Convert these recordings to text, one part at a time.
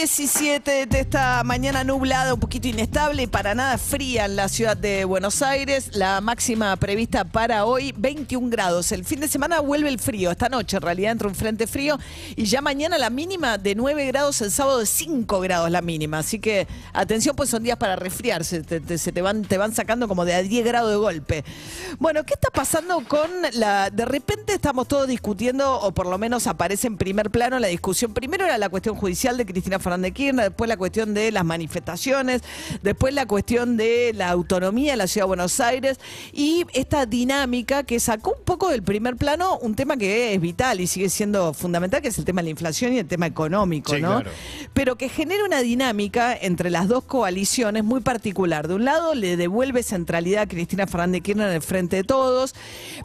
8 y 17 de esta mañana nublada, un poquito inestable y para nada fría en la ciudad de Buenos Aires. La máxima prevista para hoy, 21 grados. El fin de semana vuelve el frío. Esta noche en realidad entra un frente frío y ya mañana la mínima de 9 grados, el sábado de 5 grados la mínima. Así que atención, pues son días para resfriarse. Se te van, te van sacando como de a 10 grados de golpe. Bueno, ¿qué está pasando con la... De repente estamos todos discutiendo, o por lo menos aparece en primer plano la discusión. Primero era la cuestión judicial de Cristina Fernández Kirchner, después la cuestión de las manifestaciones, después la cuestión de la autonomía de la Ciudad de Buenos Aires y esta dinámica que sacó un poco del primer plano un tema que es vital y sigue siendo fundamental, que es el tema de la inflación y el tema económico, Sí, ¿no? claro. pero que genera una dinámica entre las dos coaliciones muy particular. De un lado le devuelve centralidad a Cristina Fernández Kirchner en el frente de todos,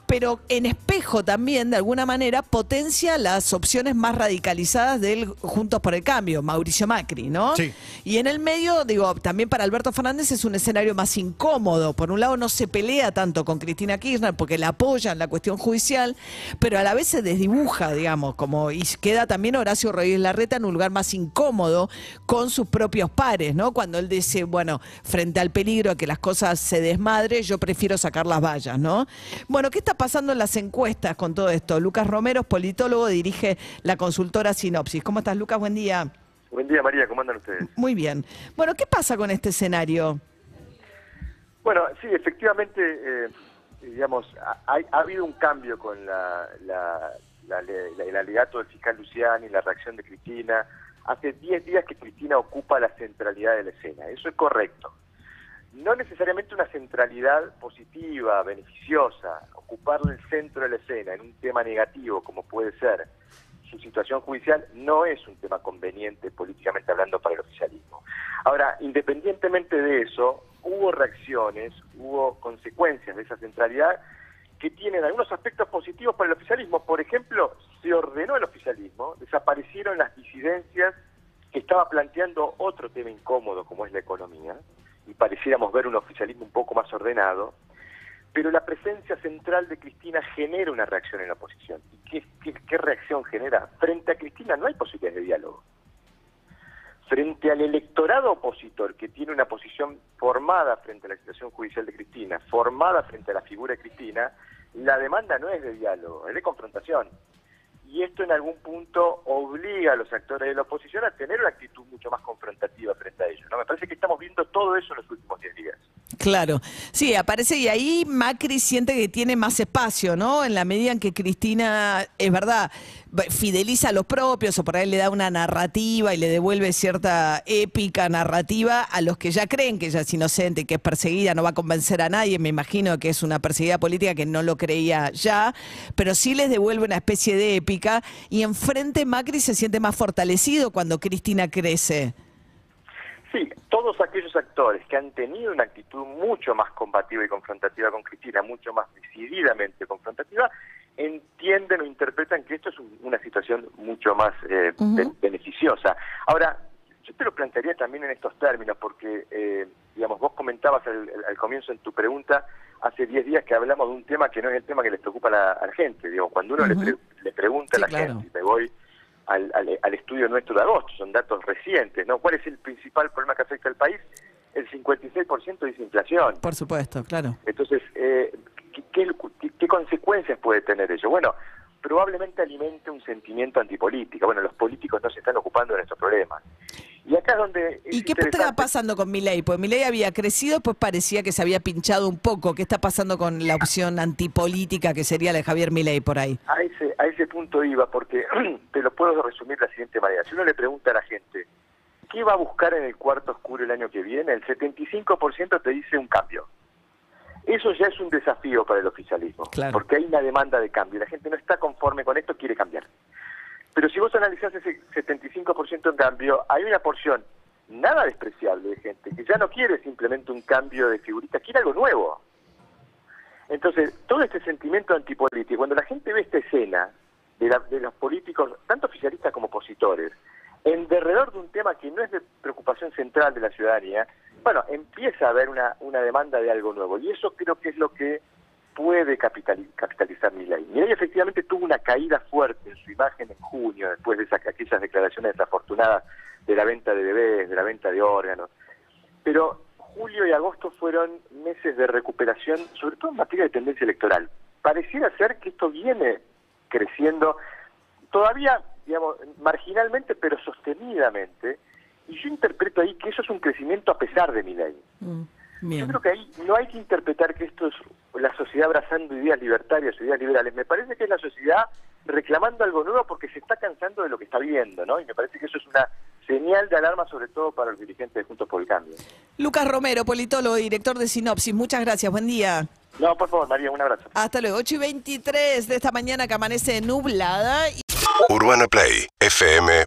pero en espejo también, de alguna manera, potencia las opciones más radicalizadas del Juntos por el Cambio, Mauricio Macri, ¿no? Sí. Y en el medio, digo, también para Alberto Fernández es un escenario más incómodo. Por un lado no se pelea tanto con Cristina Kirchner porque la apoya en la cuestión judicial, pero a la vez se desdibuja, digamos, como y queda también Horacio Rodríguez Larreta en un lugar más incómodo con sus propios pares, ¿no? Cuando él dice, bueno, frente al peligro de que las cosas se desmadren, yo prefiero sacar las vallas, ¿no? Bueno, ¿qué está pasando en las encuestas con todo esto? Lucas Romero politólogo, dirige la consultora Sinopsis. ¿Cómo estás, Lucas? Buen día. Buen día, María, ¿cómo andan ustedes? Muy bien. Bueno, ¿qué pasa con este escenario? Bueno, sí, efectivamente, eh, digamos, ha, ha habido un cambio con la, la- la- la- el alegato del fiscal Luciani, la reacción de Cristina. Hace 10 días que Cristina ocupa la centralidad de la escena, eso es correcto. No necesariamente una centralidad positiva, beneficiosa, ocuparle el centro de la escena en un tema negativo como puede ser su situación judicial, no es un tema conveniente políticamente hablando para el oficialismo. Ahora, independientemente de eso, hubo reacciones, hubo consecuencias de esa centralidad que tienen algunos aspectos positivos para el oficialismo. Por ejemplo, se ordenó el oficialismo, desaparecieron las disidencias que estaba planteando otro tema incómodo como es la economía, y pareciéramos ver un oficialismo un poco más ordenado, pero la presencia central de Cristina genera una reacción en la oposición. ¿Y qué, reacción genera? Frente a Cristina no hay posibilidades de diálogo. Frente al electorado opositor que tiene una posición formada frente a la situación judicial de Cristina, formada frente a la figura de Cristina, la demanda no es de diálogo, es de confrontación. Y esto en algún punto obliga a los actores de la oposición a tener una actitud mucho más confrontativa frente a ellos. ¿no? Me parece que estamos viendo todo eso en los últimos 10 días. Claro, sí, aparece y ahí Macri siente que tiene más espacio, ¿no? En la medida en que Cristina, es verdad, fideliza a los propios o por ahí le da una narrativa y le devuelve cierta épica narrativa a los que ya creen que ella es inocente, que es perseguida, no va a convencer a nadie, me imagino que es una perseguida política que no lo creía ya, pero sí les devuelve una especie de épica y enfrente Macri se siente más fortalecido cuando Cristina crece. Sí, todos aquellos actores que han tenido una actitud mucho más combativa y confrontativa con Cristina, mucho más decididamente confrontativa, entienden o interpretan que esto es un- una situación mucho más eh, beneficiosa. Ahora, yo te lo plantearía también en estos términos, porque, eh, digamos, vos comentabas al, comienzo en tu pregunta, hace 10 días que hablamos de un tema que no es el tema que les preocupa a la, a la gente. Digo, cuando uno le, pre- le pregunta Sí, a la claro. gente, me voy al, al- al estudio nuestro de agosto, son datos recientes, ¿no? ¿Cuál es el principal problema que afecta al país? El 56% dice inflación. Por supuesto, claro. Entonces, eh, ¿qué, qué, qué- qué consecuencias puede tener ello? Bueno, probablemente alimente un sentimiento antipolítico. Bueno, los políticos no se están ocupando de nuestros problemas. Y acá es donde... es ¿Y qué está interesante- pasando con Milei? Pues Milei había crecido, pues parecía que se había pinchado un poco. ¿Qué está pasando con la opción antipolítica que sería la de Javier Milei por ahí? A ese, a ese punto iba, porque te lo puedo resumir de la siguiente manera. Si uno le pregunta a la gente, ¿qué va a buscar en el cuarto oscuro el año que viene? El 75% te dice un cambio. Eso ya es un desafío para el oficialismo, Claro. porque hay una demanda de cambio. La gente no está conforme con esto, quiere cambiar. Pero si vos analizás ese 75% en cambio, hay una porción nada despreciable de gente que ya no quiere simplemente un cambio de figurita, quiere algo nuevo. Entonces, todo este sentimiento antipolítico, cuando la gente ve esta escena de, la- de los políticos, tanto oficialistas como opositores, en derredor de un tema que no es de preocupación central de la ciudadanía, bueno, empieza a haber una, una demanda de algo nuevo. Y eso creo que es lo que puede capitali- capitalizar Milei. Milei efectivamente tuvo una caída fuerte en su imagen en junio, después de esas, aquellas declaraciones desafortunadas de la venta de bebés, de la venta de órganos. Pero julio y agosto fueron meses de recuperación, sobre todo en materia de tendencia electoral. Pareciera ser que esto viene creciendo todavía, digamos, marginalmente, pero sostenidamente. Y yo interpreto ahí que eso es un crecimiento a pesar de mi ley. Yo Bien. creo que ahí no hay que interpretar que esto es la sociedad abrazando ideas libertarias, ideas liberales. Me parece que es la sociedad reclamando algo nuevo porque se está cansando de lo que está viendo, ¿no? Y me parece que eso es una señal de alarma, sobre todo para los dirigentes de Juntos por el Cambio. Lucas Romero, politólogo, director de Sinopsis. Muchas gracias. Buen día. No, por favor, María, un abrazo. Hasta luego. 8 y 23 de esta mañana que amanece nublada. Urbana Play fm